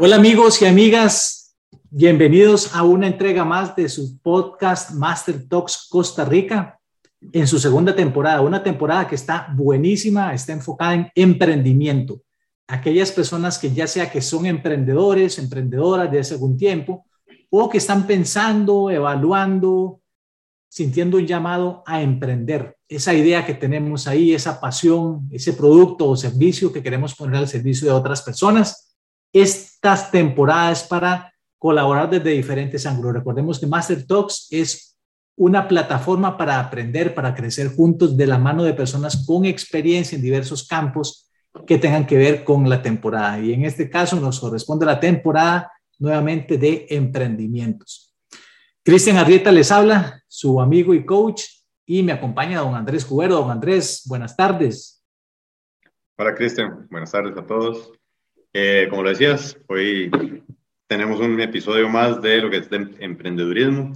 Hola amigos y amigas, bienvenidos a una entrega más de su podcast Master Talks Costa Rica en su segunda temporada, una temporada que está buenísima, está enfocada en emprendimiento. Aquellas personas que ya sea que son emprendedores, emprendedoras de hace algún tiempo o que están pensando, evaluando, sintiendo un llamado a emprender. Esa idea que tenemos ahí, esa pasión, ese producto o servicio que queremos poner al servicio de otras personas estas temporadas para colaborar desde diferentes ángulos. Recordemos que Master Talks es una plataforma para aprender, para crecer juntos de la mano de personas con experiencia en diversos campos que tengan que ver con la temporada. Y en este caso nos corresponde la temporada nuevamente de emprendimientos. Cristian Arrieta les habla, su amigo y coach, y me acompaña don Andrés Cubero. Don Andrés, buenas tardes. Hola Cristian, buenas tardes a todos. Eh, como lo decías, hoy tenemos un episodio más de lo que es de emprendedurismo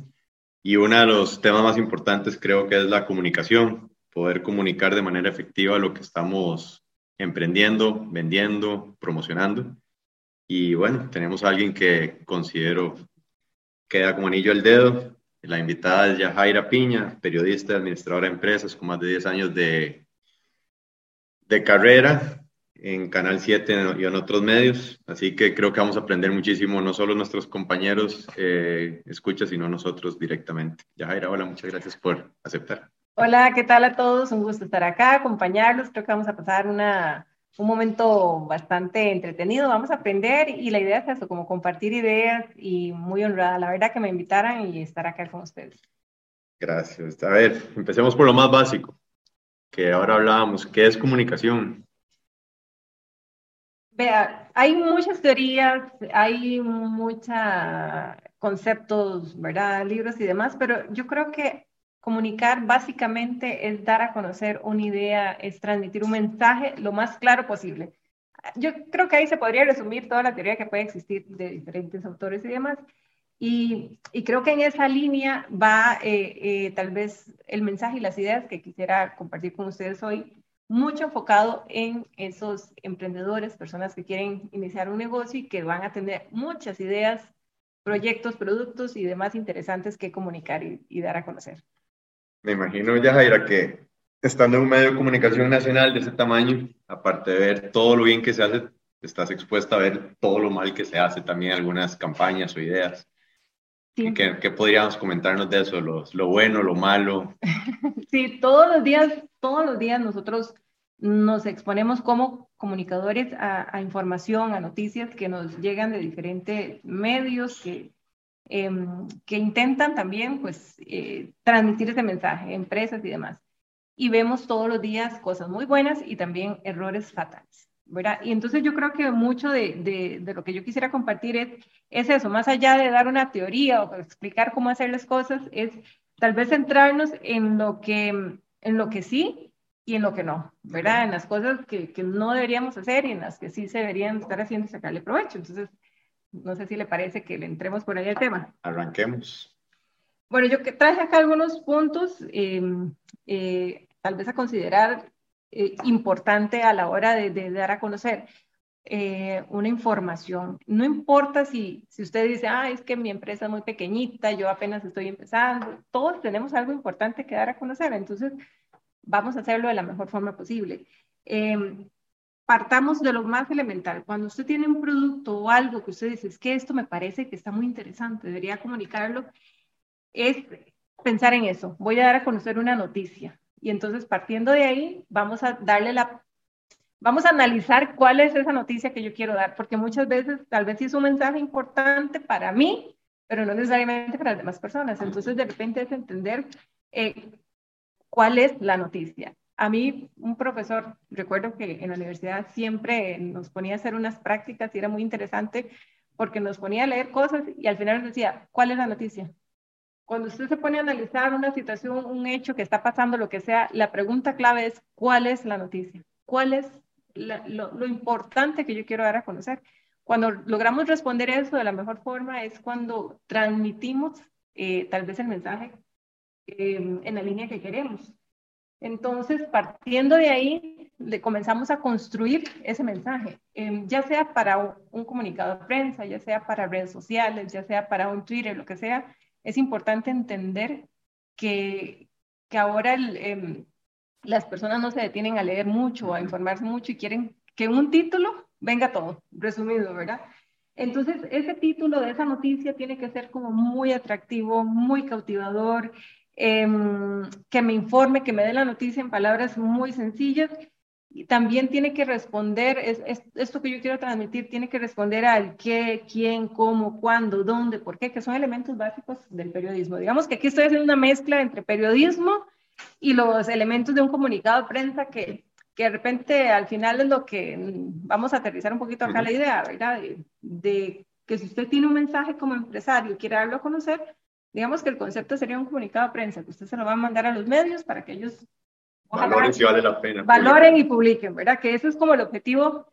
y uno de los temas más importantes creo que es la comunicación, poder comunicar de manera efectiva lo que estamos emprendiendo, vendiendo, promocionando. Y bueno, tenemos a alguien que considero queda como anillo al dedo. La invitada es Yajaira Piña, periodista, administradora de empresas con más de 10 años de, de carrera en Canal 7 y en otros medios. Así que creo que vamos a aprender muchísimo, no solo nuestros compañeros eh, escucha, sino nosotros directamente. Yajaira, hola, muchas gracias por aceptar. Hola, ¿qué tal a todos? Un gusto estar acá, acompañarlos. Creo que vamos a pasar una, un momento bastante entretenido. Vamos a aprender y la idea es eso, como compartir ideas y muy honrada. La verdad que me invitaran y estar acá con ustedes. Gracias. A ver, empecemos por lo más básico, que ahora hablábamos. ¿Qué es comunicación? Vea, hay muchas teorías, hay muchos conceptos, ¿verdad? Libros y demás, pero yo creo que comunicar básicamente es dar a conocer una idea, es transmitir un mensaje lo más claro posible. Yo creo que ahí se podría resumir toda la teoría que puede existir de diferentes autores y demás. Y, creo que en esa línea va eh, eh, tal vez el mensaje y las ideas que quisiera compartir con ustedes hoy mucho enfocado en esos emprendedores, personas que quieren iniciar un negocio y que van a tener muchas ideas, proyectos, productos y demás interesantes que comunicar y, dar a conocer. Me imagino, Yajaira, que estando en un medio de comunicación nacional de ese tamaño, aparte de ver todo lo bien que se hace, estás expuesta a ver todo lo mal que se hace también, algunas campañas o ideas. ¿Qué, podríamos comentarnos de eso? Lo, lo bueno, lo malo. sí, todos los días, todos los días nosotros nos exponemos como comunicadores a, información, a noticias que nos llegan de diferentes medios que, em, que intentan también pues, eh, transmitir ese mensaje, empresas y demás. Y vemos todos los días cosas muy buenas y también errores fatales. Y entonces yo creo que mucho de, de, lo que yo quisiera compartir es, es, eso, más allá de dar una teoría o explicar cómo hacer las cosas, es tal vez centrarnos en lo que, en lo que sí y en lo que no, ¿verdad? En las cosas que, que no deberíamos hacer y en las que sí se deberían estar haciendo y sacarle provecho. Entonces, no sé si le parece que le entremos por ahí al tema. Arranquemos. Bueno, yo traje acá algunos puntos, em, eh, tal vez a considerar eh, importante a la hora de, dar a conocer eh, una información. No importa si, si usted dice, ah, es que mi empresa es muy pequeñita, yo apenas estoy empezando, todos tenemos algo importante que dar a conocer, entonces vamos a hacerlo de la mejor forma posible. Em, partamos de lo más elemental. Cuando usted tiene un producto o algo que usted dice, es que esto me parece que está muy interesante, debería comunicarlo, es pensar en eso. Voy a dar a conocer una noticia. Y entonces, partiendo de ahí, vamos a darle la... Vamos a analizar cuál es esa noticia que yo quiero dar, porque muchas veces tal vez sí es un mensaje importante para mí, pero no necesariamente para las demás personas. Entonces, de repente es entender eh, cuál es la noticia. A mí, un profesor, recuerdo que en la universidad siempre nos ponía a hacer unas prácticas y era muy interesante porque nos ponía a leer cosas y al final nos decía, ¿cuál es la noticia? Cuando usted se pone a analizar una situación, un hecho que está pasando, lo que sea, la pregunta clave es, ¿cuál es la noticia? ¿Cuál es lo, importante que yo quiero dar a conocer? Cuando logramos responder eso de la mejor forma es cuando transmitimos eh, tal vez el mensaje em, en la línea que queremos. Entonces, partiendo de ahí, le comenzamos a construir ese mensaje, em, ya sea para un, comunicado de prensa, ya sea para redes sociales, ya sea para un Twitter, lo que sea. Es importante entender que, que ahora em, las personas no se detienen a leer mucho, a informarse mucho y quieren que un título venga todo, resumido, ¿verdad? Entonces, ese título de esa noticia tiene que ser como muy atractivo, muy cautivador, em, que me informe, que me dé la noticia en palabras muy sencillas. Y también tiene que responder, es, esto que yo quiero transmitir, tiene que responder al qué, quién, cómo, cuándo, dónde, por qué, que son elementos básicos del periodismo. Digamos que aquí estoy haciendo una mezcla entre periodismo y los elementos de un comunicado de prensa que, que de repente al final es lo que vamos a aterrizar un poquito acá la idea, ¿verdad? De, que si usted tiene un mensaje como empresario y quiere darlo a conocer, digamos que el concepto sería un comunicado de prensa, que usted se lo va a mandar a los medios para que ellos valoren si vale la pena. Valoren y publiquen, ¿verdad? Que eso es como el objetivo.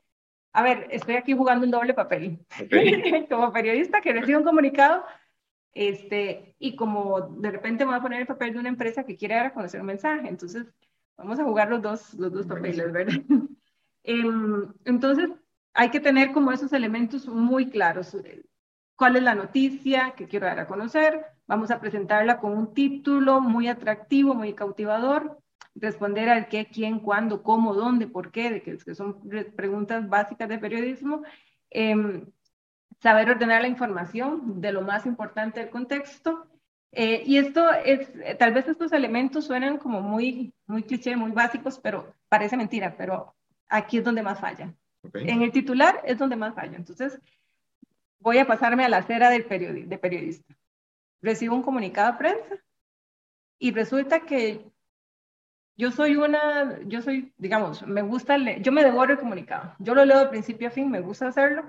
A ver, estoy aquí jugando un doble papel. como periodista que recibe un comunicado, este, y como de repente me voy a poner el papel de una empresa que quiere dar a conocer un mensaje. Entonces, Vamos a jugar los dos, los dos papeles, ¿verdad? Em, entonces, hay que tener como esos elementos muy claros. ¿Cuál es la noticia que quiero dar a conocer? Vamos a presentarla con un título muy atractivo, muy cautivador. Responder al qué, quién, cuándo, cómo, dónde, por qué, de que, son preguntas básicas de periodismo. Em, saber ordenar la información de lo más importante del contexto eh, y esto es, eh, tal vez estos elementos suenan como muy, muy cliché, muy básicos, pero parece mentira, pero aquí es donde más falla. En el titular es donde más falla. Entonces, voy a pasarme a la acera del de periodista. Recibo un comunicado de prensa y resulta que yo soy una, yo soy, digamos, me gusta, leer, yo me devoro el comunicado. Yo lo leo de principio a fin, me gusta hacerlo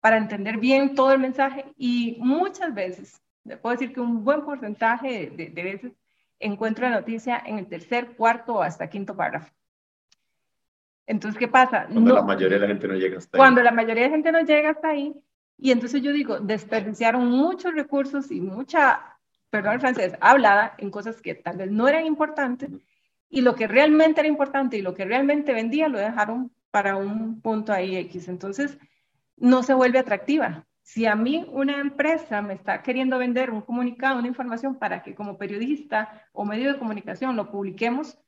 para entender bien todo el mensaje y muchas veces puedo decir que un buen porcentaje de, veces encuentro la noticia en el tercer, cuarto o hasta quinto párrafo. Entonces, ¿qué pasa? Cuando la mayoría de la gente no llega hasta ahí. Cuando la mayoría de la gente no llega hasta ahí. Y entonces yo digo, desperdiciaron muchos recursos y mucha, perdón el francés, hablada en cosas que tal vez no eran importantes. Y lo que realmente era importante y lo que realmente vendía lo dejaron para un punto ahí X. Entonces, no se vuelve atractiva. Si a mí una empresa me está queriendo vender un comunicado, una información para que como periodista o medio de comunicación lo publiquemos,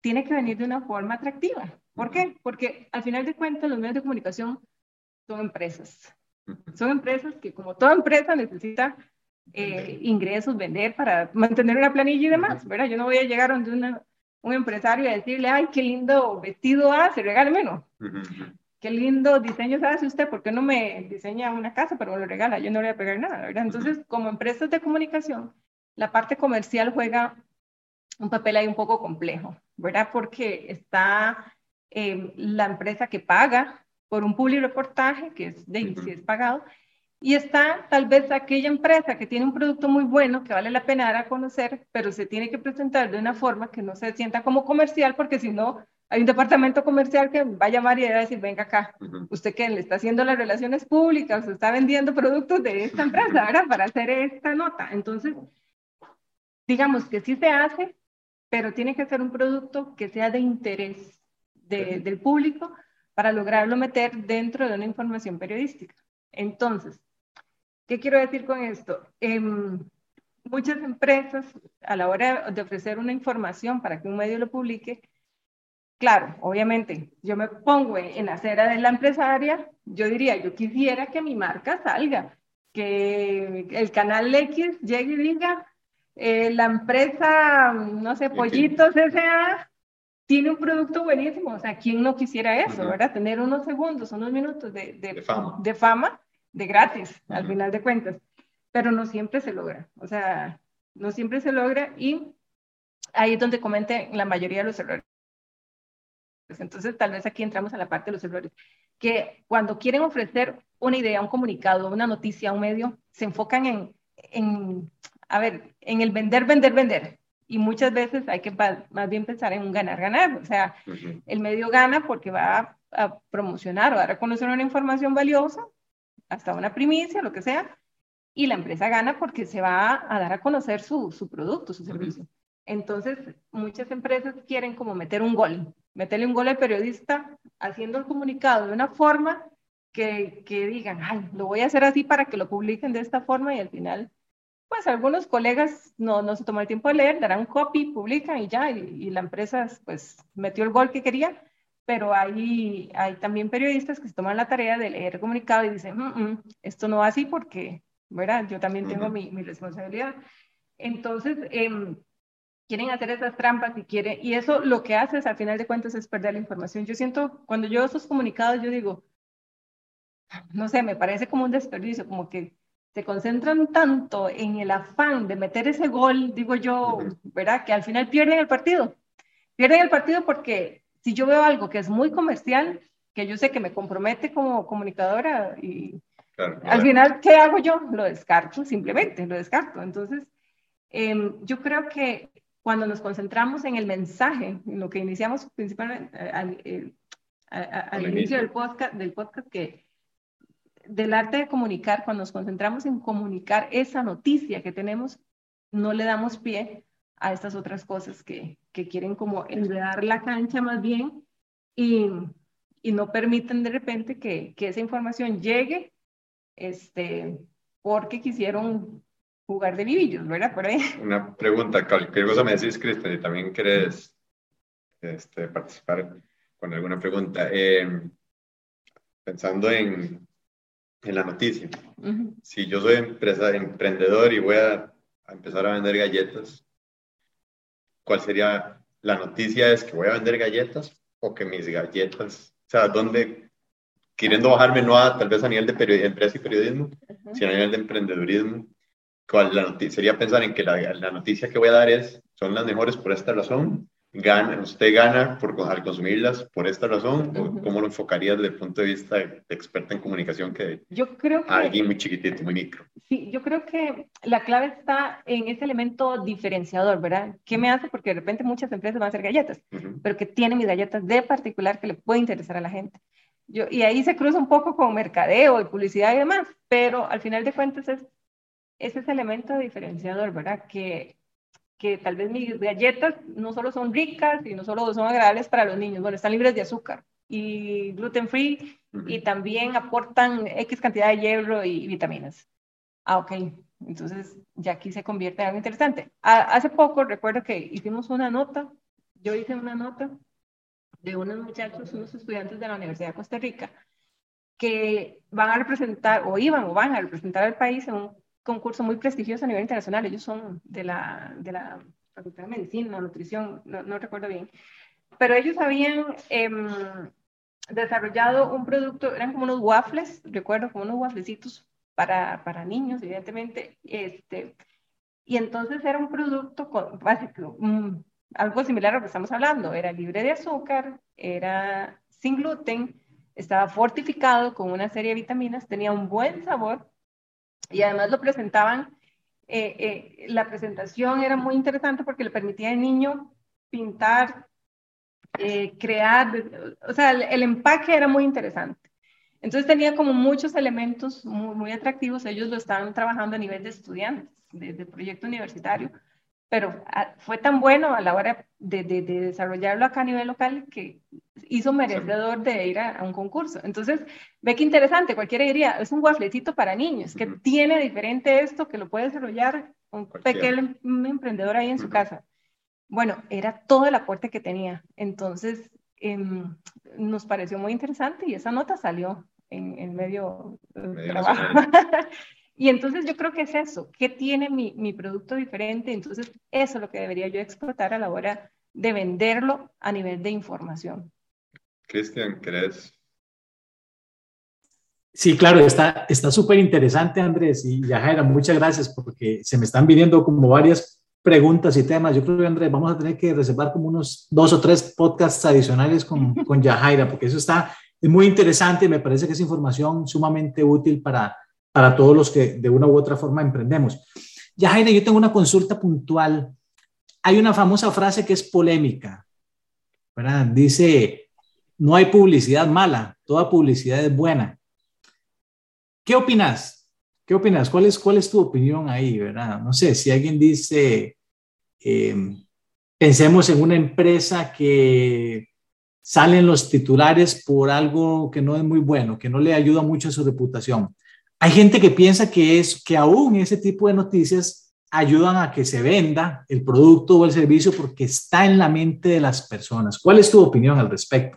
tiene que venir de una forma atractiva. ¿Por qué? Porque al final de cuentas los medios de comunicación son empresas. Son empresas que como toda empresa necesita eh, ingresos, vender para mantener una planilla y demás, ¿verdad? Yo no voy a llegar donde un empresario y decirle, ay, qué lindo vestido hace, regálmelo qué lindo diseño hace usted, ¿por qué no me diseña una casa, pero me lo regala? Yo no le voy a pegar nada, ¿verdad? Entonces, como empresas de comunicación, la parte comercial juega un papel ahí un poco complejo, ¿verdad? Porque está em, la empresa que paga por un public reportaje, que es de si es pagado, y está tal vez aquella empresa que tiene un producto muy bueno, que vale la pena dar a conocer, pero se tiene que presentar de una forma que no se sienta como comercial, porque si no, hay un departamento comercial que va a llamar y va a decir, venga acá, usted que le está haciendo las relaciones públicas, está vendiendo productos de esta empresa, ¿verdad? Para hacer esta nota. Entonces, digamos que sí se hace, pero tiene que ser un producto que sea de interés del público para lograrlo meter dentro de una información periodística. Entonces, ¿qué quiero decir con esto? Em, muchas empresas, a la hora de ofrecer una información para que un medio lo publique, Claro, obviamente, yo me pongo en la acera de la empresaria, yo diría, yo quisiera que mi marca salga, que el canal X llegue y diga, eh, la empresa, no sé, Pollitos S.A. tiene un producto buenísimo, o sea, ¿quién no quisiera eso, verdad? Tener unos segundos, unos minutos de, de, fama. de gratis, al final de cuentas, pero no siempre se logra, o sea, no siempre se logra y ahí es donde comenten la mayoría de los errores. Entonces, tal vez aquí entramos a la parte de los errores, que cuando quieren ofrecer una idea, un comunicado, una noticia, un medio, se enfocan en, en a ver, en el vender, vender, vender. Y muchas veces hay que más bien pensar en un ganar, ganar. O sea, el medio gana porque va a, promocionar o a reconocer una información valiosa, hasta una primicia, lo que sea, y la empresa gana porque se va a dar a conocer su, su producto, su servicio. Entonces, muchas empresas quieren como meter un gol, meterle un gol al periodista haciendo el comunicado de una forma que, que digan, ay, lo voy a hacer así para que lo publiquen de esta forma y al final, pues algunos colegas no, no se toman el tiempo de leer, darán un copy, publican y ya, y, la empresa pues metió el gol que quería, pero hay, hay también periodistas que se toman la tarea de leer el comunicado y dicen, mm, mm, esto no va así porque, ¿verdad? Yo también tengo mi, mi responsabilidad. Entonces, eh, quieren hacer esas trampas y quieren, y eso lo que hace es, al final de cuentas, es perder la información. Yo siento, cuando yo esos comunicados, yo digo, no sé, me parece como un desperdicio, como que se concentran tanto en el afán de meter ese gol, digo yo, ¿verdad? Que al final pierden el partido. Pierden el partido porque si yo veo algo que es muy comercial, que yo sé que me compromete como comunicadora y al final, ¿qué hago yo? Lo descarto, simplemente, lo descarto. Entonces, em, yo creo que cuando nos concentramos en el mensaje, en lo que iniciamos principalmente eh, al, eh, al, inicio del podcast, del podcast, que del arte de comunicar, cuando nos concentramos en comunicar esa noticia que tenemos, no le damos pie a estas otras cosas que, que quieren como enredar la cancha más bien y, y no permiten de repente que, que, esa información llegue este, porque quisieron jugar de vivillos, ¿verdad? Por ahí. Una pregunta, cualquier cosa me decís, Cristian, y también querés este, participar con alguna pregunta. Eh, pensando en, en, la noticia, si yo soy empresa, emprendedor y voy a, a, empezar a vender galletas, ¿cuál sería la noticia? ¿Es que voy a vender galletas o que mis galletas, o sea, dónde, queriendo bajarme no a, tal vez a nivel de empresa y periodismo, sino a nivel de emprendedurismo, cuál la sería pensar en que la, la, noticia que voy a dar es, son las mejores por esta razón, gana, usted gana por, al consumirlas por esta razón, o cómo lo enfocaría desde el punto de vista de, experta en comunicación que, yo creo que alguien muy chiquitito, muy micro. Sí, yo creo que la clave está en ese elemento diferenciador, ¿verdad? ¿Qué me hace? Porque de repente muchas empresas van a hacer galletas, pero que tienen mis galletas de particular que le puede interesar a la gente. Yo, y ahí se cruza un poco con mercadeo y publicidad y demás, pero al final de cuentas es ese es el elemento diferenciador, ¿verdad? Que, que tal vez mis galletas no solo son ricas y no solo son agradables para los niños, bueno, están libres de azúcar y gluten free y también aportan X cantidad de hierro y vitaminas. Ah, ok. Entonces, ya aquí se convierte en algo interesante. hace poco recuerdo que hicimos una nota, yo hice una nota de unos muchachos, unos estudiantes de la Universidad de Costa Rica, que van a representar, o iban o van a representar al país en un concurso muy prestigioso a nivel internacional. Ellos son de la, de la Facultad de Medicina, Nutrición, no, recuerdo bien. Pero ellos habían em, desarrollado un producto, eran como unos waffles, recuerdo, como unos wafflecitos para, para niños, evidentemente. Este, y entonces era un producto con, básico, algo similar a lo que estamos hablando. Era libre de azúcar, era sin gluten, estaba fortificado con una serie de vitaminas, tenía un buen sabor y además lo presentaban, eh, eh, la presentación era muy interesante porque le permitía al niño pintar, eh, crear, o sea, el, empaque era muy interesante. Entonces tenía como muchos elementos muy, muy atractivos, ellos lo estaban trabajando a nivel de estudiantes, de, de proyecto universitario, pero ah, fue tan bueno a la hora de, de, desarrollarlo acá a nivel local que hizo merecedor de ir a, un concurso. Entonces, ve qué interesante, cualquiera diría, es un guafletito para niños, que tiene diferente esto, que lo puede desarrollar un pequeño emprendedor ahí en su casa. Bueno, era todo el aporte que tenía. Entonces, em, nos pareció muy interesante y esa nota salió en, en medio, medio trabajo. Y entonces yo creo que es eso, ¿qué tiene mi, mi, producto diferente? Entonces eso es lo que debería yo explotar a la hora de venderlo a nivel de información. Cristian, ¿crees? Sí, claro, está súper interesante, Andrés y Yajaira, muchas gracias porque se me están viniendo como varias preguntas y temas. Yo creo que, Andrés, vamos a tener que reservar como unos dos o tres podcasts adicionales con, con Yajaira, porque eso está es muy interesante y me parece que es información sumamente útil para, para todos los que de una u otra forma emprendemos. Ya, Jaime, yo tengo una consulta puntual. Hay una famosa frase que es polémica, ¿verdad? Dice, no hay publicidad mala, toda publicidad es buena. ¿Qué opinas? ¿Qué opinas? ¿Cuál es, cuál es tu opinión ahí, verdad? No sé, si alguien dice, eh, pensemos en una empresa que salen los titulares por algo que no es muy bueno, que no le ayuda mucho a su reputación. Hay gente que piensa que es que aún ese tipo de noticias ayudan a que se venda el producto o el servicio porque está en la mente de las personas. ¿Cuál es tu opinión al respecto?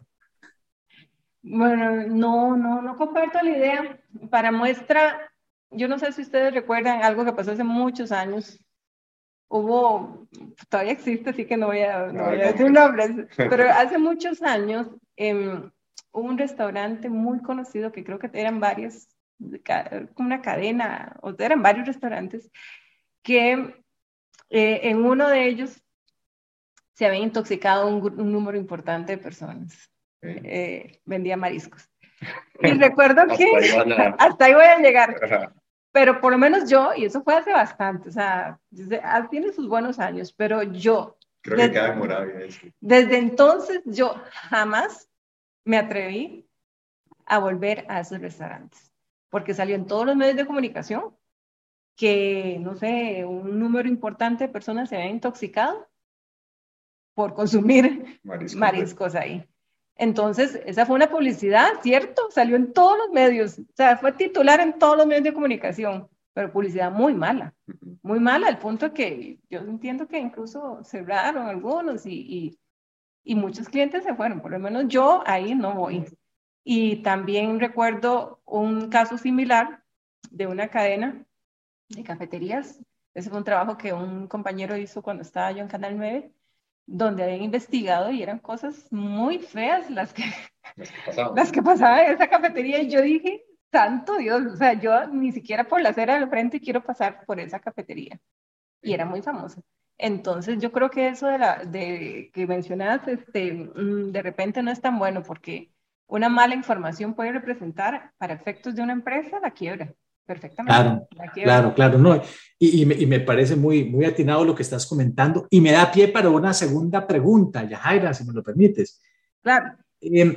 Bueno, no, no, no comparto la idea. Para muestra, yo no sé si ustedes recuerdan algo que pasó hace muchos años. Hubo, todavía existe, así que no voy a, no voy a decir nombres, pero hace muchos años eh, hubo un restaurante muy conocido que creo que eran varios, una cadena, o eran varios restaurantes, que eh, en uno de ellos se había intoxicado un, un número importante de personas. Eh, vendía mariscos. Y recuerdo que hasta ahí voy a llegar. Pero por lo menos yo, y eso fue hace bastante, o sea, ah, tiene sus buenos años, pero yo. Creo desde, que queda morado. Desde entonces yo jamás me atreví a volver a esos restaurantes, porque salió en todos los medios de comunicación que, no sé, un número importante de personas se habían intoxicado por consumir mariscos ahí. Entonces, esa fue una publicidad, ¿cierto? Salió en todos los medios, o sea, fue titular en todos los medios de comunicación, pero publicidad muy mala, muy mala, al punto que yo entiendo que incluso cerraron algunos y, y, muchos clientes se fueron, por lo menos yo ahí no voy. Y también recuerdo un caso similar de una cadena de cafeterías. Ese fue un trabajo que un compañero hizo cuando estaba yo en Canal 9 donde habían investigado y eran cosas muy feas las que, las que, pasaban. en esa cafetería. Y yo dije, santo Dios, o sea, yo ni siquiera por la acera del frente quiero pasar por esa cafetería. Y era muy famosa. Entonces yo creo que eso de, la, de que mencionas, este, mm, de repente no es tan bueno porque una mala información puede representar para efectos de una empresa la quiebra. Perfectamente. Claro, claro, claro. No, y, y, me, y, me, parece muy, muy atinado lo que estás comentando y me da pie para una segunda pregunta, Yajaira, si me lo permites. Claro. Em,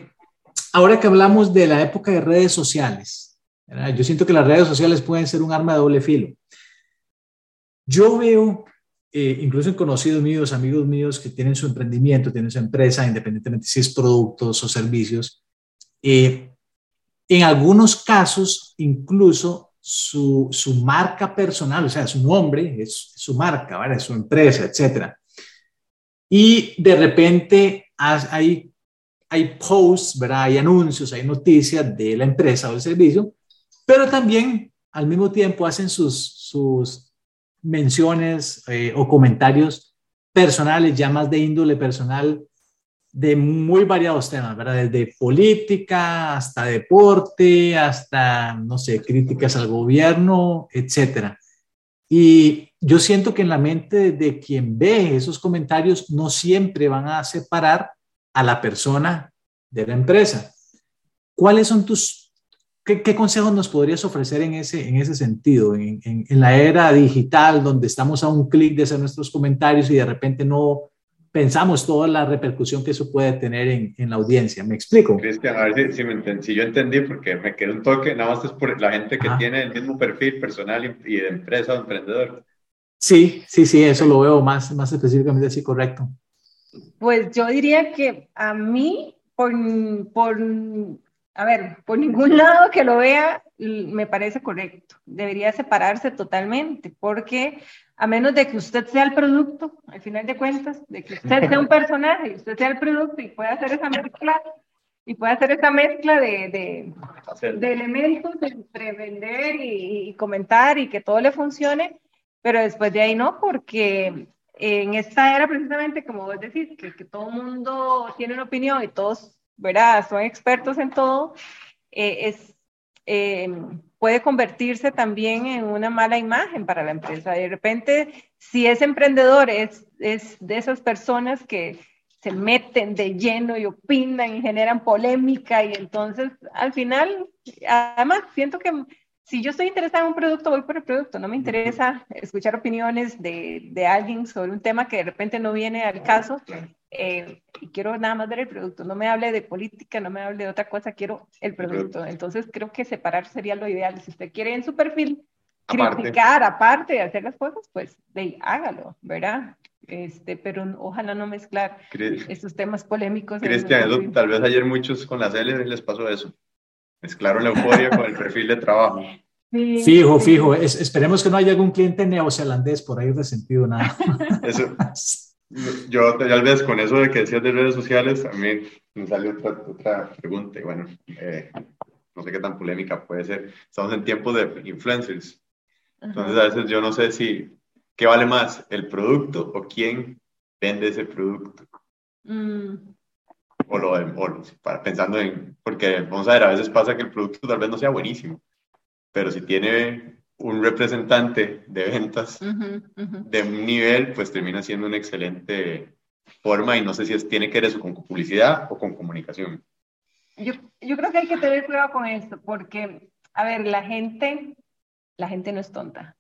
ahora que hablamos de la época de redes sociales, yo siento que las redes sociales pueden ser un arma de doble filo. Yo veo, eh, incluso en conocidos míos, amigos míos que tienen su emprendimiento, tienen su empresa, independientemente si es productos o servicios, eh, en algunos casos incluso su, marca personal, o sea, su nombre es su marca, ¿vale? su empresa, etc. Y de repente hay, hay posts, ¿verdad? hay anuncios, hay noticias de la empresa o el servicio, pero también al mismo tiempo hacen sus, sus menciones eh, o comentarios personales, ya más de índole personal, de muy variados temas, ¿verdad? Desde política hasta deporte, hasta, no sé, críticas al gobierno, etcétera. Y yo siento que en la mente de quien ve esos comentarios no siempre van a separar a la persona de la empresa. ¿Cuáles son tus, qué, consejos nos podrías ofrecer en ese, en ese sentido, en, en la era digital donde estamos a un clic de hacer nuestros comentarios y de repente no, pensamos toda la repercusión que eso puede tener en, en la audiencia. ¿Me explico? Cristian, a ver si, si, si, yo entendí, porque me quedó un toque, nada más es por la gente que tiene el mismo perfil personal y, de empresa o emprendedor. Sí, sí, sí, eso lo veo más, más específicamente así, correcto. Pues yo diría que a mí, por, por, a ver, por ningún lado que lo vea, me parece correcto. Debería separarse totalmente, porque a menos de que usted sea el producto, al final de cuentas, de que usted sea un personaje y usted sea el producto y pueda hacer esa mezcla, y pueda hacer esa mezcla de, de, de elementos entre vender y, comentar y que todo le funcione, pero después de ahí no, porque en esta era precisamente, como vos decís, que, que todo el mundo tiene una opinión y todos, ¿verdad?, son expertos en todo, eh, es... Eh, puede convertirse también en una mala imagen para la empresa. De repente, si es emprendedor, es, es de esas personas que se meten de lleno y opinan y generan polémica y entonces al final, además, siento que si yo estoy interesada en un producto, voy por el producto. No me interesa escuchar opiniones de, de alguien sobre un tema que de repente no viene al caso. Eh, y quiero nada más ver el producto. No me hable de política, no me hable de otra cosa, quiero el producto. Entonces creo que separar sería lo ideal. Si usted quiere en su perfil criticar, aparte de hacer las cosas, pues de, hágalo, ¿verdad? este, pero ojalá no mezclar estos temas polémicos. Cristian, tal vez ayer muchos con la CL les pasó eso. Mezclaron la euforia con el perfil de trabajo. fijo, fijo. esperemos que no haya algún cliente neozelandés por ahí resentido nada. Eso, yo tal vez con eso de que decías de redes sociales, también me salió otra, otra pregunta. Y bueno, eh, no sé qué tan polémica puede ser. Estamos en tiempos de influencers. Entonces a veces yo no sé si, ¿qué vale más? ¿El producto o quién vende ese producto? Mm. O lo, o, para, pensando en, porque vamos a ver, a veces pasa que el producto tal vez no sea buenísimo, pero si tiene un representante de ventas de un nivel, pues termina siendo una excelente forma y no sé si es, tiene que ver eso con publicidad o con comunicación. Yo, yo creo que hay que tener cuidado con esto, porque, a ver, la gente, la gente no es tonta.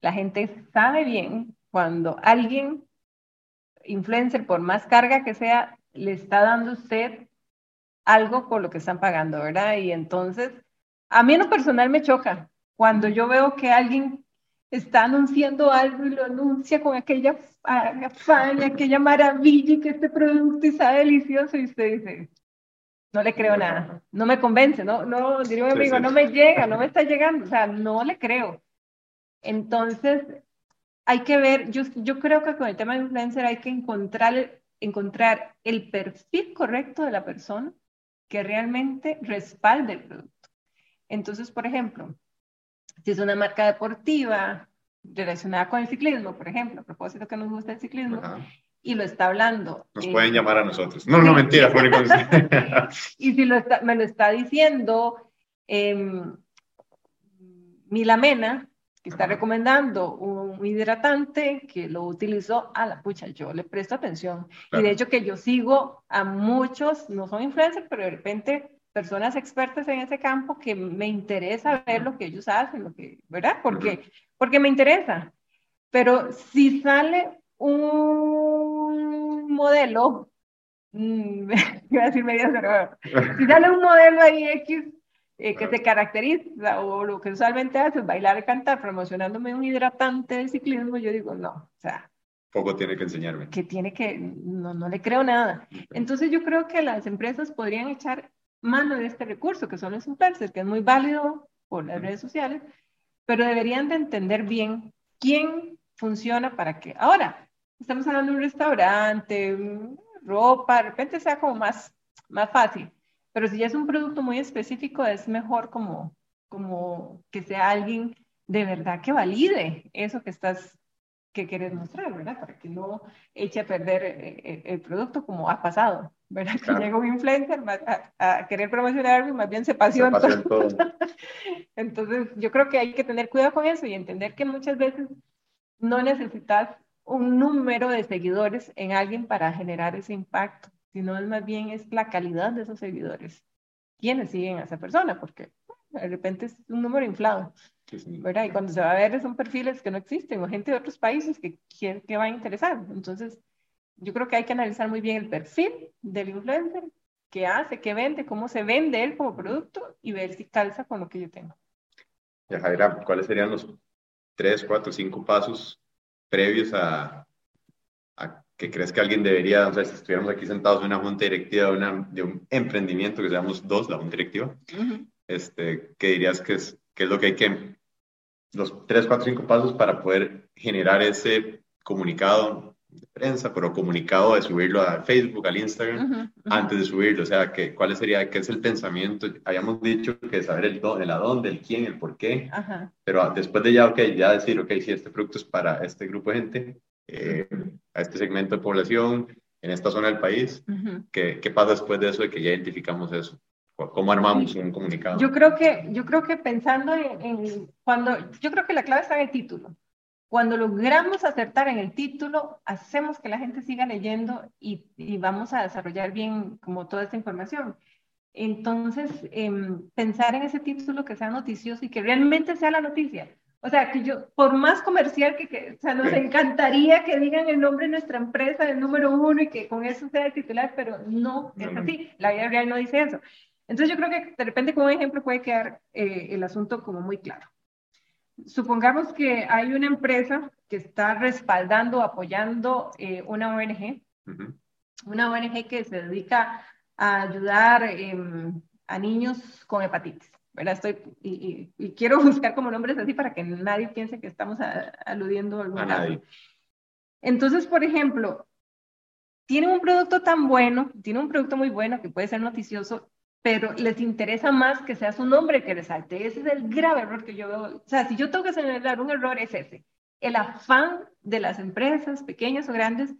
La gente sabe bien cuando alguien, influencer, por más carga que sea, le está dando usted algo por lo que están pagando, ¿verdad? Y entonces, a mí en lo personal me choca cuando yo veo que alguien está anunciando algo y lo anuncia con aquella afán, aquella maravilla y que este producto está delicioso y usted dice, no le creo nada, no me convence, no, no, diría mi amigo, no me llega, no me está llegando, o sea, no le creo. Entonces, hay que ver, yo, yo creo que con el tema de influencer hay que encontrar, encontrar el perfil correcto de la persona que realmente respalde el producto. Entonces, por ejemplo, si es una marca deportiva relacionada con el ciclismo, por ejemplo, a propósito que nos gusta el ciclismo, y lo está hablando. Nos pueden llamar a nosotros. No, no, mentira, Y si lo está, me lo está diciendo eh, Milamena, que está recomendando un hidratante que lo utilizó a la pucha, yo le presto atención. Y de hecho que yo sigo a muchos, no son influencers, pero de repente personas expertas en ese campo que me interesa ver lo que ellos hacen, lo que, ¿verdad? Porque, porque me interesa. Pero si sale un modelo, mmm, iba a decir medio si sale un modelo ahí X eh, que se caracteriza o lo que usualmente hace es bailar y cantar promocionándome un hidratante de ciclismo, yo digo, no, o sea, poco tiene que enseñarme. Que tiene que, no, no le creo nada. Entonces yo creo que las empresas podrían echar mano de este recurso, que son los influencers, que es muy válido por las redes sociales, pero deberían de entender bien quién funciona para qué. Ahora, estamos hablando de un restaurante, ropa, de repente sea como más, más fácil, pero si ya es un producto muy específico, es mejor como, como que sea alguien de verdad que valide eso que estás que quieres mostrar, ¿verdad? Para que no eche a perder eh, eh, el, producto como ha pasado, ¿verdad? Que llega un influencer a, querer promocionar y más bien se pasiona. todo. Entonces, yo creo que hay que tener cuidado con eso y entender que muchas veces no necesitas un número de seguidores en alguien para generar ese impacto, sino más bien es la calidad de esos seguidores. ¿Quiénes siguen a esa persona? Porque de repente es un número inflado. ¿verdad? Y cuando se va a ver son perfiles que no existen o gente de otros países que, que, va a interesar. Entonces, yo creo que hay que analizar muy bien el perfil del influencer, qué hace, qué vende, cómo se vende él como producto y ver si calza con lo que yo tengo. Ya, Jaira, ¿cuáles serían los tres, cuatro, cinco pasos previos a, a que crees que alguien debería, o sea, si estuviéramos aquí sentados en una junta directiva de, una, de un emprendimiento que seamos dos, la junta directiva, este, ¿qué dirías que es, que es lo que hay que los tres, cuatro, cinco pasos para poder generar ese comunicado de prensa, pero comunicado de subirlo a Facebook, al Instagram, antes de subirlo. O sea, que, ¿cuál sería, qué es el pensamiento? Habíamos dicho que saber el, dónde, el adónde, el quién, el por qué, pero después de ya, ok, ya decir, ok, si este producto es para este grupo de gente, eh, a este segmento de población, en esta zona del país, ¿qué, ¿qué pasa después de eso, de que ya identificamos eso? ¿Cómo armamos un comunicado? Yo creo que, yo creo que pensando en, cuando, yo creo que la clave está en el título. Cuando logramos acertar en el título, hacemos que la gente siga leyendo y, y vamos a desarrollar bien como toda esta información. Entonces, em, pensar en ese título que sea noticioso y que realmente sea la noticia. O sea, que yo, por más comercial que, que o sea, nos encantaría que digan el nombre de nuestra empresa, el número uno, y que con eso sea el titular, pero no es así. La vida real no dice eso. Entonces yo creo que de repente como ejemplo puede quedar eh, el asunto como muy claro. Supongamos que hay una empresa que está respaldando, apoyando eh, una ONG, una ONG que se dedica a ayudar em, a niños con hepatitis. ¿verdad? Estoy, y, quiero buscar como nombres así para que nadie piense que estamos aludiendo a, a nadie. Entonces, por ejemplo, tiene un producto tan bueno, tiene un producto muy bueno que puede ser noticioso, pero les interesa más que sea su nombre que resalte. Ese es el grave error que yo veo. O sea, si yo tengo que señalar un error es ese. El afán de las empresas, pequeñas o grandes,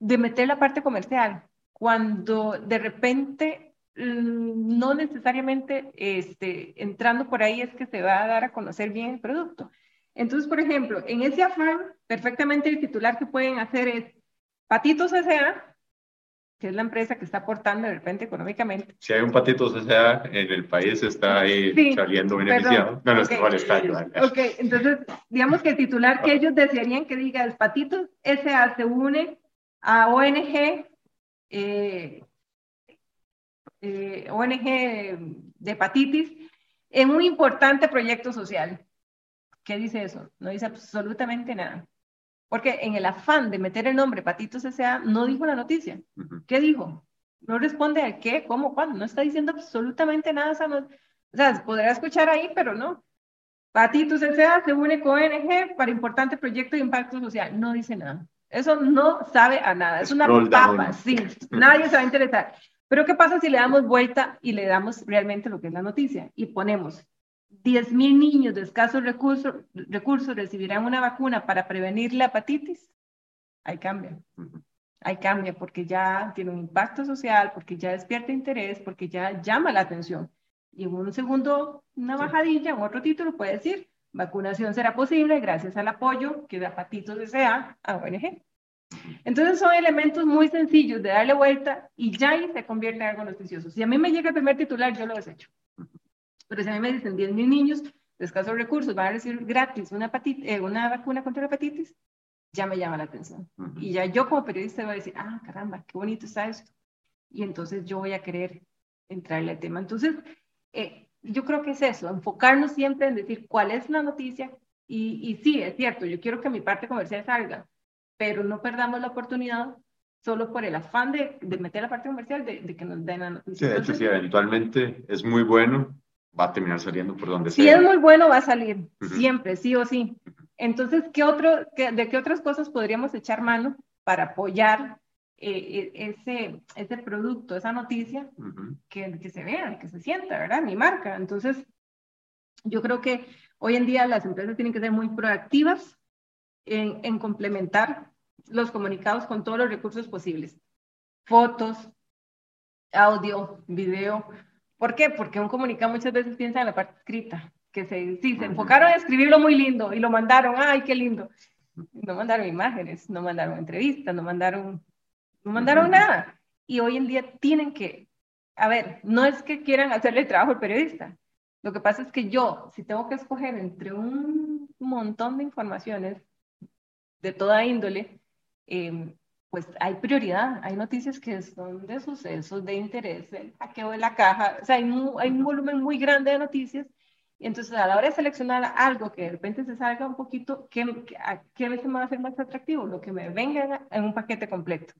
de meter la parte comercial, cuando de repente mm, no necesariamente este, entrando por ahí es que se va a dar a conocer bien el producto. Entonces, por ejemplo, en ese afán, perfectamente el titular que pueden hacer es Patitos S.A., que es la empresa que está aportando de repente económicamente. Si hay un Patitos S.A. en el país, está ahí saliendo beneficiado. No, no, okay. vale, está Ok, entonces, digamos que el titular que ellos desearían que diga es Patitos S.A. se une a ONG, eh, eh, ONG de hepatitis en un importante proyecto social. ¿Qué dice eso? No dice absolutamente nada. Porque en el afán de meter el nombre Patitos S.A. no dijo la noticia. ¿Qué dijo? No responde al qué, cómo, cuándo. No está diciendo absolutamente nada. O sea, podrá escuchar ahí, pero no. Patitos S.A. se une con ONG para importante proyecto de impacto social. No dice nada. Eso no sabe a nada. Es una papa, sí. Nadie se va a interesar. Pero ¿qué pasa si le damos vuelta y le damos realmente lo que es la noticia? Y ponemos 10.000 niños de escasos recursos, recursos recibirán una vacuna para prevenir la hepatitis, ahí cambia. Ahí cambia porque ya tiene un impacto social, porque ya despierta interés, porque ya llama la atención. Y en un segundo, una bajadilla, en otro título puede decir, vacunación será posible gracias al apoyo que da Hepatitis desea a ONG. Entonces son elementos muy sencillos de darle vuelta y ya ahí se convierte en algo noticioso. Si a mí me llega el primer titular, yo lo desecho. Pero si a mí me dicen 10 mil niños de escasos recursos van a recibir gratis una, eh, una vacuna contra la hepatitis, ya me llama la atención. Y ya yo como periodista voy a decir, ah, caramba, qué bonito está esto. Y entonces yo voy a querer entrarle al tema. Entonces, eh, yo creo que es eso, enfocarnos siempre en decir cuál es la noticia. Y, y sí, es cierto, yo quiero que mi parte comercial salga, pero no perdamos la oportunidad solo por el afán de, de meter la parte comercial de, de, que nos den la noticia. Sí, de hecho, sí, eventualmente es muy bueno va a terminar saliendo por donde sea. Si es muy bueno, va a salir, siempre, sí o sí. Entonces, ¿qué otro, ¿de qué otras cosas podríamos echar mano para apoyar eh, e, ese, ese producto, esa noticia, que, que se vea, que se sienta, ¿verdad? Mi marca. Entonces, yo creo que hoy en día las empresas tienen que ser muy proactivas en, en complementar los comunicados con todos los recursos posibles. Fotos, audio, video, ¿Por qué? Porque un comunicado muchas veces piensa en la parte escrita, que se, sí, se enfocaron a escribirlo muy lindo y lo mandaron, ¡ay, qué lindo! No mandaron imágenes, no mandaron entrevistas, no mandaron, no mandaron nada. Y hoy en día tienen que, a ver, no es que quieran hacerle el trabajo al periodista. Lo que pasa es que yo, si tengo que escoger entre un montón de informaciones de toda índole, eh, pues hay prioridad, hay noticias que son de sucesos, de interés, el hackeo de la caja, o sea, hay, un volumen muy grande de noticias, y entonces a la hora de seleccionar algo que de repente se salga un poquito, ¿qué, qué veces me va a ser más atractivo? Lo que me venga en un paquete completo.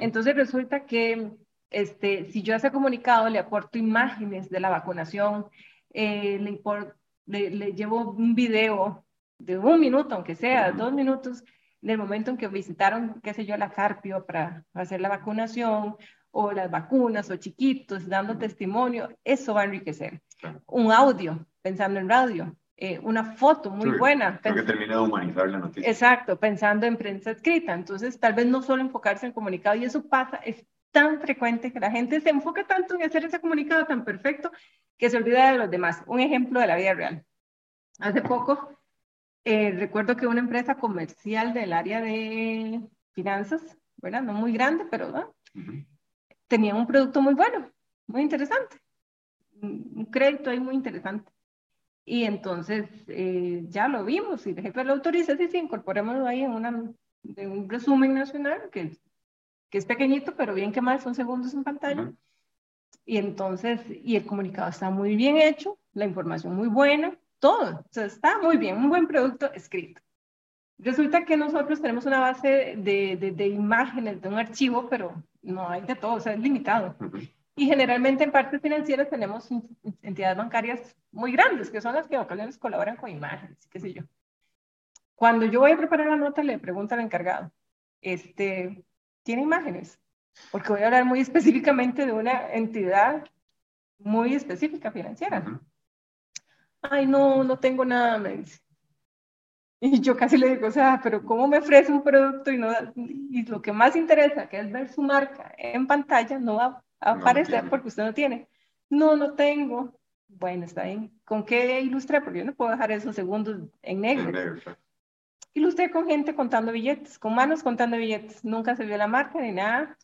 Entonces resulta que este, si yo a ese comunicado le aporto imágenes de la vacunación, eh, le, le, llevo un video de un minuto, aunque sea, dos minutos, del momento en que visitaron, qué sé yo, la Carpio para hacer la vacunación, o las vacunas, o chiquitos, dando testimonio, eso va a enriquecer. Un audio, pensando en radio, eh, una foto muy buena. Creo que termina de humanizar la noticia. Exacto, pensando en prensa escrita. Entonces, tal vez no solo enfocarse en comunicado, y eso pasa, es tan frecuente que la gente se enfoca tanto en hacer ese comunicado tan perfecto que se olvida de los demás. Un ejemplo de la vida real. Hace poco eh, recuerdo que una empresa comercial del área de finanzas, ¿verdad? No muy grande, pero tenía un producto muy bueno, muy interesante. Un crédito ahí muy interesante. Y entonces eh, ya lo vimos y el jefe lo autoriza, sí, sí, incorporémoslo ahí en, una, en un resumen nacional que, que es pequeñito, pero bien que más son segundos en pantalla. Y entonces, y el comunicado está muy bien hecho, la información muy buena, todo. O sea, está muy bien, un buen producto escrito. Resulta que nosotros tenemos una base de, de, imágenes de un archivo, pero no hay de todo, o sea, es limitado. Y generalmente en partes financieras tenemos entidades bancarias muy grandes, que son las que ocasiones colaboran con imágenes, qué sé yo. Cuando yo voy a preparar la nota, le pregunto al encargado, este, ¿tiene imágenes? Porque voy a hablar muy específicamente de una entidad muy específica financiera. Ay, no, no tengo nada, me dice. Y yo casi le digo, o sea, pero ¿cómo me ofrece un producto y, no, y lo que más interesa, que es ver su marca en pantalla, no va a aparecer porque usted no tiene? No, no tengo. Bueno, está bien. ¿Con qué ilustré? Porque yo no puedo dejar esos segundos en negro. En negro Ilustré con gente contando billetes, con manos contando billetes. Nunca se vio la marca ni nada,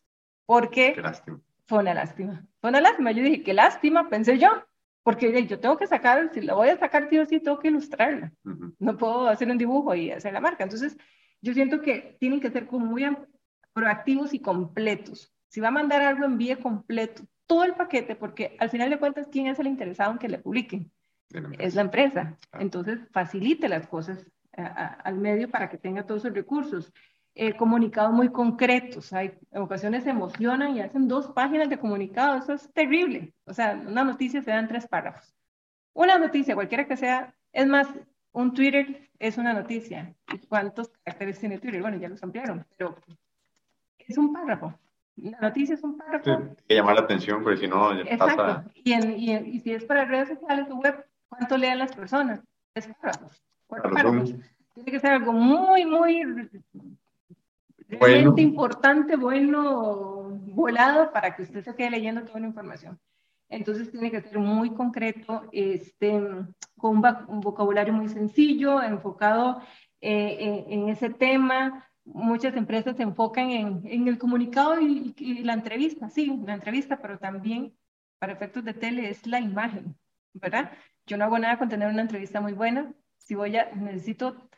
porque qué lástima. fue una lástima. Fue una lástima. Yo dije, qué lástima, pensé yo, porque yo tengo que sacar, si la voy a sacar, tío, sí, tengo que ilustrarla. No puedo hacer un dibujo y hacer la marca. Entonces, yo siento que tienen que ser como muy proactivos y completos. Si va a mandar algo, envíe completo, todo el paquete, porque al final de cuentas, ¿quién es el interesado en que le publiquen? Es la empresa. Entonces, facilite las cosas al medio para que tenga todos esos recursos. Eh, comunicados muy concretos, hay en ocasiones se emocionan y hacen dos páginas de comunicado, eso es terrible. O sea, una noticia se da en tres párrafos. Una noticia, cualquiera que sea, es más, un Twitter es una noticia. ¿Cuántos caracteres tiene Twitter? Bueno, ya los ampliaron, pero es un párrafo. La noticia es un párrafo. hay que llamar la atención, porque si no, Exacto. Y, y, si es para redes sociales o web, ¿cuánto leen las personas? Es párrafos. Tiene que ser algo muy, muy realmente importante, bueno, volado para que usted se quede leyendo toda la información. Entonces tiene que ser muy concreto, este, con un, vocabulario muy sencillo, enfocado eh, en, ese tema. Muchas empresas se enfocan en, en el comunicado y, y, la entrevista, sí, la entrevista, pero también para efectos de tele es la imagen, ¿verdad? Yo no hago nada con tener una entrevista muy buena, si voy a, necesito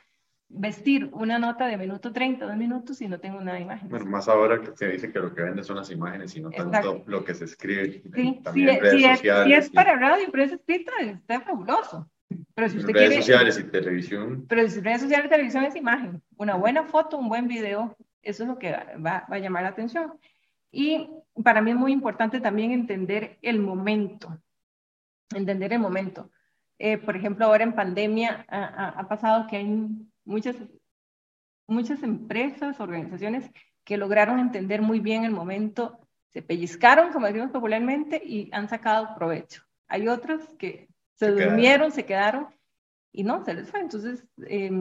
vestir una nota de minuto 30, dos minutos y no tengo una imagen. Bueno, más ahora que se dice que lo que vende son las imágenes y no tanto lo que se escribe. Sí, también redes si, sociales, es, si es para radio y prensa escrita, está fabuloso. Pero si usted redes sociales y televisión. Pero si redes sociales y televisión es imagen. Una buena foto, un buen video, eso es lo que va, va a llamar la atención. Y para mí es muy importante también entender el momento. Entender el momento. Eh, por ejemplo, ahora en pandemia ha, pasado que hay muchas, muchas empresas, organizaciones que lograron entender muy bien el momento, se pellizcaron, como decimos popularmente, y han sacado provecho. Hay otras que se, durmieron, se quedaron y no, se les fue. Entonces, eh,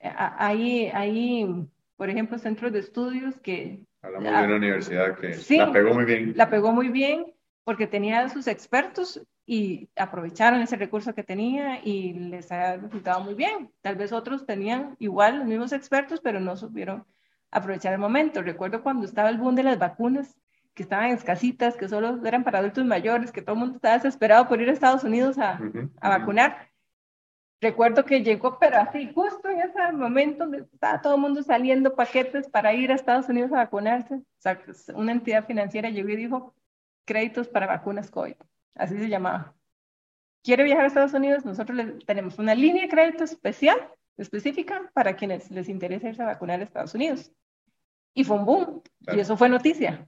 hay, hay, por ejemplo, centros de estudios que... Hablamos de una universidad que la pegó muy bien. La pegó muy bien porque tenía sus expertos y aprovecharon ese recurso que tenía y les ha resultado muy bien. Tal vez otros tenían igual los mismos expertos, pero no supieron aprovechar el momento. Recuerdo cuando estaba el boom de las vacunas, que estaban escasitas, que solo eran para adultos mayores, que todo el mundo estaba desesperado por ir a Estados Unidos a, a vacunar. Recuerdo que llegó, pero así, justo en ese momento donde estaba todo el mundo saliendo paquetes para ir a Estados Unidos a vacunarse, o sea, una entidad financiera llegó y dijo, créditos para vacunas COVID así se llamaba. ¿Quiere viajar a Estados Unidos? Nosotros tenemos una línea de crédito especial, específica, para quienes les interesa irse a vacunar a Estados Unidos. Y fue un boom, y eso fue noticia.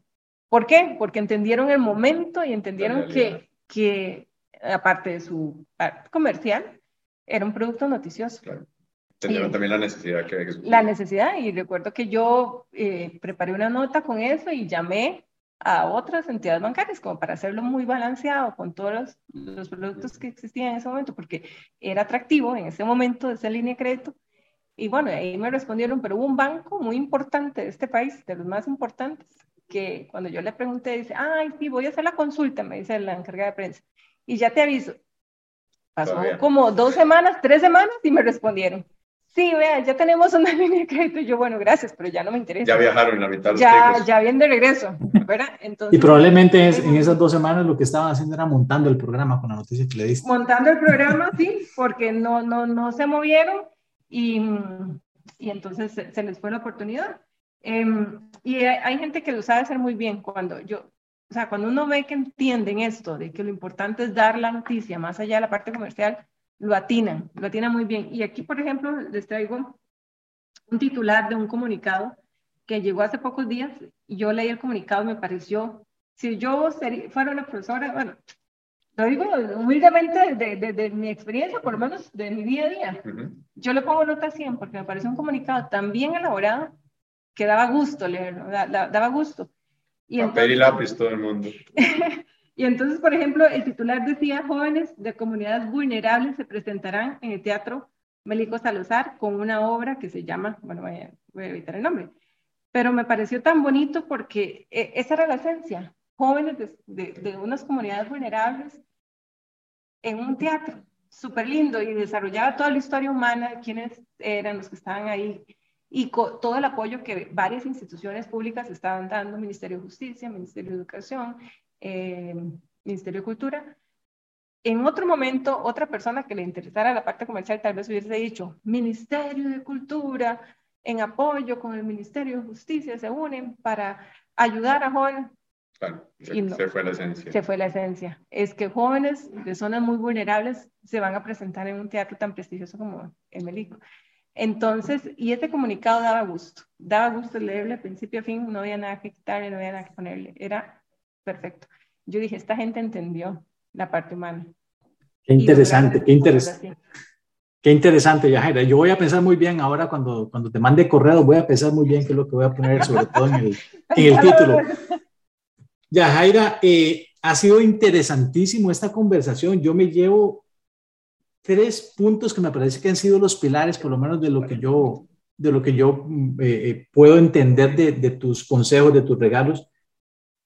¿Por qué? Porque entendieron el momento y entendieron que, que, aparte de su parte comercial, era un producto noticioso. Claro. Entendieron también la necesidad que La necesidad, y recuerdo que yo eh, preparé una nota con eso y llamé a otras entidades bancarias, como para hacerlo muy balanceado con todos los, productos que existían en ese momento, porque era atractivo en ese momento esa línea de crédito. Y bueno, ahí me respondieron, pero hubo un banco muy importante de este país, de los más importantes, que cuando yo le pregunté, dice, ay, sí, voy a hacer la consulta, me dice la encargada de prensa, y ya te aviso. Pasó como dos semanas, tres semanas y me respondieron sí, vea, ya tenemos una línea de crédito. Y yo, bueno, gracias, pero ya no me interesa. Ya viajaron la mitad. Ya, ya vienen de regreso, ¿verdad? Entonces, y probablemente en esas dos semanas lo que estaban haciendo era montando el programa con la noticia que le diste. Montando el programa, sí, porque no, no, no se movieron y, y entonces se, les fue la oportunidad. Em, y hay, hay, gente que lo sabe hacer muy bien cuando yo, o sea, cuando uno ve que entienden esto, de que lo importante es dar la noticia más allá de la parte comercial, lo atinan, lo atinan muy bien. Y aquí, por ejemplo, les traigo un titular de un comunicado que llegó hace pocos días. Y yo leí el comunicado y me pareció, si yo fuera una profesora, bueno, lo digo humildemente de, de, mi experiencia, por lo menos de mi día a día. Yo le pongo nota 100 porque me parece un comunicado tan bien elaborado que daba gusto leerlo, daba gusto. Y Papel y lápiz todo el mundo. y entonces, por ejemplo, el titular decía, jóvenes de comunidades vulnerables se presentarán en el Teatro Melico Salazar con una obra que se llama, bueno, voy a, evitar el nombre, pero me pareció tan bonito porque eh, esa era la esencia, jóvenes de, de, unas comunidades vulnerables en un teatro súper lindo y desarrollaba toda la historia humana de quiénes eran los que estaban ahí y todo el apoyo que varias instituciones públicas estaban dando, Ministerio de Justicia, Ministerio de Educación, eh, Ministerio de Cultura. En otro momento, otra persona que le interesara la parte comercial tal vez hubiese dicho, Ministerio de Cultura, en apoyo con el Ministerio de Justicia, se unen para ayudar a jóvenes se, fue la esencia. Se fue la esencia. Es que jóvenes de zonas muy vulnerables se van a presentar en un teatro tan prestigioso como el Melico. Entonces, y ese comunicado daba gusto, daba gusto leerle principio a fin, no había nada que quitarle, no había nada que ponerle, era perfecto. Yo dije, esta gente entendió la parte humana. Qué interesante, qué interesante. Qué interesante, Yajaira. Yo voy a pensar muy bien ahora cuando, cuando te mande correo, voy a pensar muy bien qué es lo que voy a poner, sobre todo en el, en el título. Yajaira, eh, ha sido interesantísimo esta conversación. Yo me llevo tres puntos que me parece que han sido los pilares, por lo menos de lo que yo, de lo que yo mm, eh, eh, puedo entender de, de, tus consejos, de tus regalos.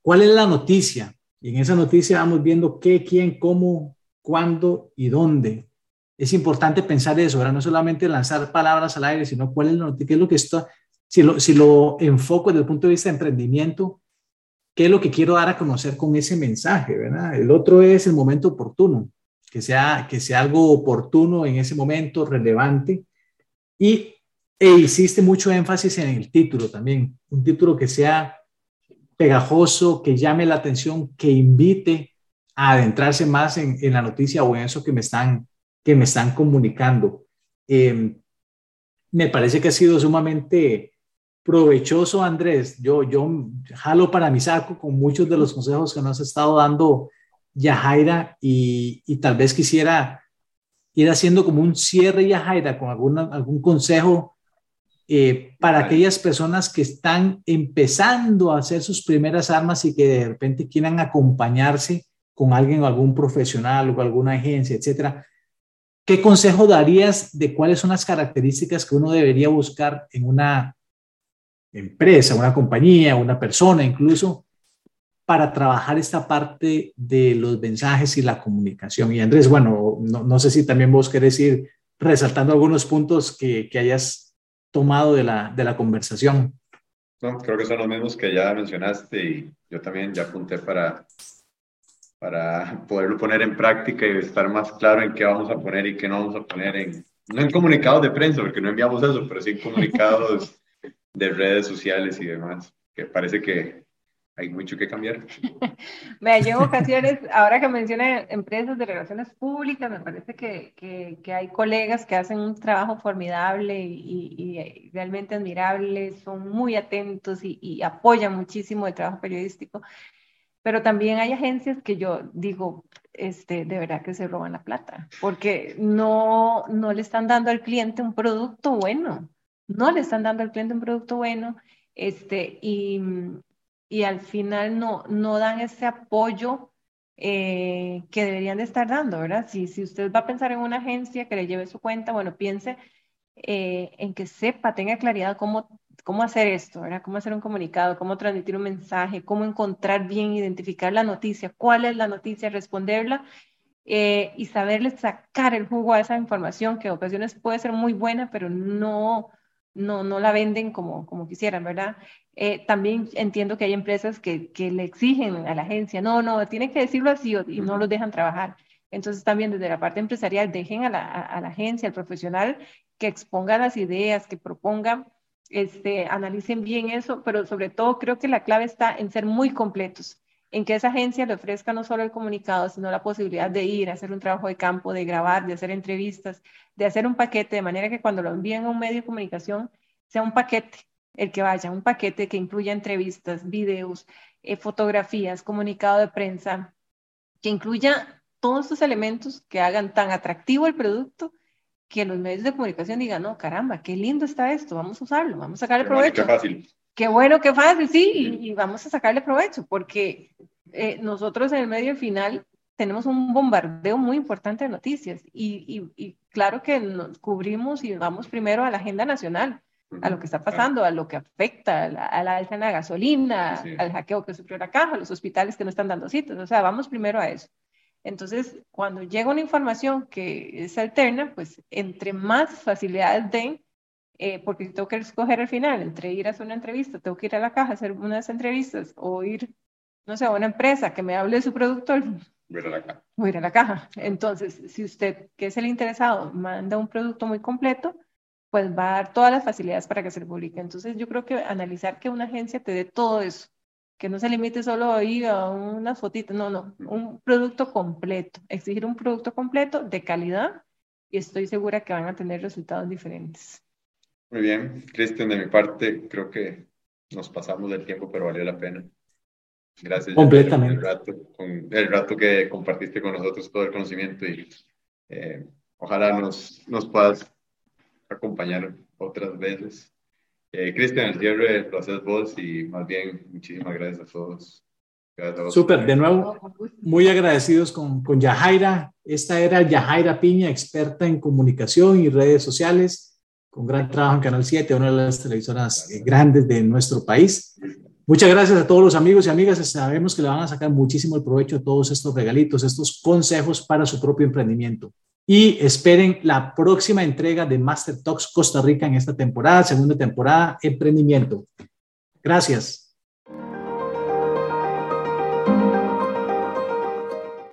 ¿Cuál es la noticia? Y en esa noticia vamos viendo qué, quién, cómo, cuándo y dónde. Es importante pensar eso, ¿verdad? No solamente lanzar palabras al aire, sino cuál es la noticia, qué es lo que está, si lo, si lo enfoco desde el punto de vista de emprendimiento, qué es lo que quiero dar a conocer con ese mensaje, ¿verdad? El otro es el momento oportuno, que sea, que sea algo oportuno en ese momento, relevante. Y e hiciste mucho énfasis en el título también, un título que sea pegajoso, que llame la atención, que invite a adentrarse más en, en la noticia o en eso que me están, que me están comunicando. Eh, me parece que ha sido sumamente provechoso, Andrés. Yo, yo jalo para mi saco con muchos de los consejos que nos ha estado dando Yajaira y, y tal vez quisiera ir haciendo como un cierre, Yajaira, con alguna, algún consejo eh, para aquellas personas que están empezando a hacer sus primeras armas y que de repente quieran acompañarse con alguien o algún profesional o alguna agencia, etcétera. ¿Qué consejo darías de cuáles son las características que uno debería buscar en una empresa, una compañía, una persona incluso, para trabajar esta parte de los mensajes y la comunicación. Y Andrés, bueno, no, sé si también vos querés ir resaltando algunos puntos que, que hayas tomado de la, de la conversación. No, creo que son los mismos que ya mencionaste y yo también ya apunté para, para poderlo poner en práctica y estar más claro en qué vamos a poner y qué no vamos a poner en, no en comunicados de prensa, porque no enviamos eso, pero sí en comunicados de redes sociales y demás, que parece que hay mucho que cambiar. me llevo ocasiones, ahora que menciona empresas de relaciones públicas, me parece que, que, hay colegas que hacen un trabajo formidable y, realmente admirable, son muy atentos y, y, apoyan muchísimo el trabajo periodístico, pero también hay agencias que yo digo, este, de verdad que se roban la plata, porque no, no le están dando al cliente un producto bueno no le están dando al cliente un producto bueno este, y, y al final no, no dan ese apoyo eh, que deberían de estar dando, ¿verdad? Si, si usted va a pensar en una agencia que le lleve su cuenta, bueno, piense eh, en que sepa, tenga claridad cómo, cómo hacer esto, ¿verdad? Cómo hacer un comunicado, cómo transmitir un mensaje, cómo encontrar bien, identificar la noticia, cuál es la noticia, responderla eh, y saberle sacar el jugo a esa información que a ocasiones puede ser muy buena, pero no, no, no la venden como, como quisieran, ¿verdad? Eh, también entiendo que hay empresas que, que, le exigen a la agencia, no, no, tiene que decirlo así y no los dejan trabajar. Entonces también desde la parte empresarial dejen a la, a la agencia, al profesional, que exponga las ideas, que proponga, este, analicen bien eso, pero sobre todo creo que la clave está en ser muy completos, en que esa agencia le ofrezca no solo el comunicado, sino la posibilidad de ir a hacer un trabajo de campo, de grabar, de hacer entrevistas, de hacer un paquete, de manera que cuando lo envíen a un medio de comunicación sea un paquete el que vaya, un paquete que incluya entrevistas, videos, eh, fotografías, comunicado de prensa, que incluya todos estos elementos que hagan tan atractivo el producto que los medios de comunicación digan, no, caramba, qué lindo está esto, vamos a usarlo, vamos a sacarle provecho. Qué fácil. Qué bueno, qué fácil, sí, y, vamos a sacarle provecho, porque eh, nosotros en el medio final tenemos un bombardeo muy importante de noticias y, y claro que nos cubrimos y vamos primero a la agenda nacional, a lo que está pasando, a lo que afecta a la, alta en la gasolina, al hackeo que sufrió la caja, a los hospitales que no están dando citas. O sea, vamos primero a eso. Entonces, cuando llega una información que es alterna, pues entre más facilidades den, eh, porque tengo que escoger al final, entre ir a hacer una entrevista, tengo que ir a la caja a hacer unas entrevistas o ir, no sé, a una empresa que me hable de su productor. Voy a ir a la caja. Voy a ir a la caja. Entonces, si usted, que es el interesado, manda un producto muy completo, pues va a dar todas las facilidades para que se publique. Entonces yo creo que analizar que una agencia te dé todo eso, que no se limite solo ahí a unas fotitos, no, no, un producto completo, exigir un producto completo de calidad y estoy segura que van a tener resultados diferentes. Muy bien, Cristian, de mi parte creo que nos pasamos del tiempo, pero valió la pena. Gracias. Completamente. El rato, con, el rato que compartiste con nosotros todo el conocimiento y eh, ojalá nos, nos puedas acompañar otras veces. Eh, Cristian, el cierre lo haces vos y más bien muchísimas gracias a todos. Súper, de nuevo, muy agradecidos con, con Yajaira. Esta era Yajaira Piña, experta en comunicación y redes sociales, con gran trabajo en Canal 7, una de las televisoras eh, grandes de nuestro país. Muchas gracias a todos los amigos y amigas. Sabemos que le van a sacar muchísimo el provecho de todos estos regalitos, estos consejos para su propio emprendimiento y esperen la próxima entrega de Master Talks Costa Rica en esta temporada, segunda temporada, emprendimiento. Gracias.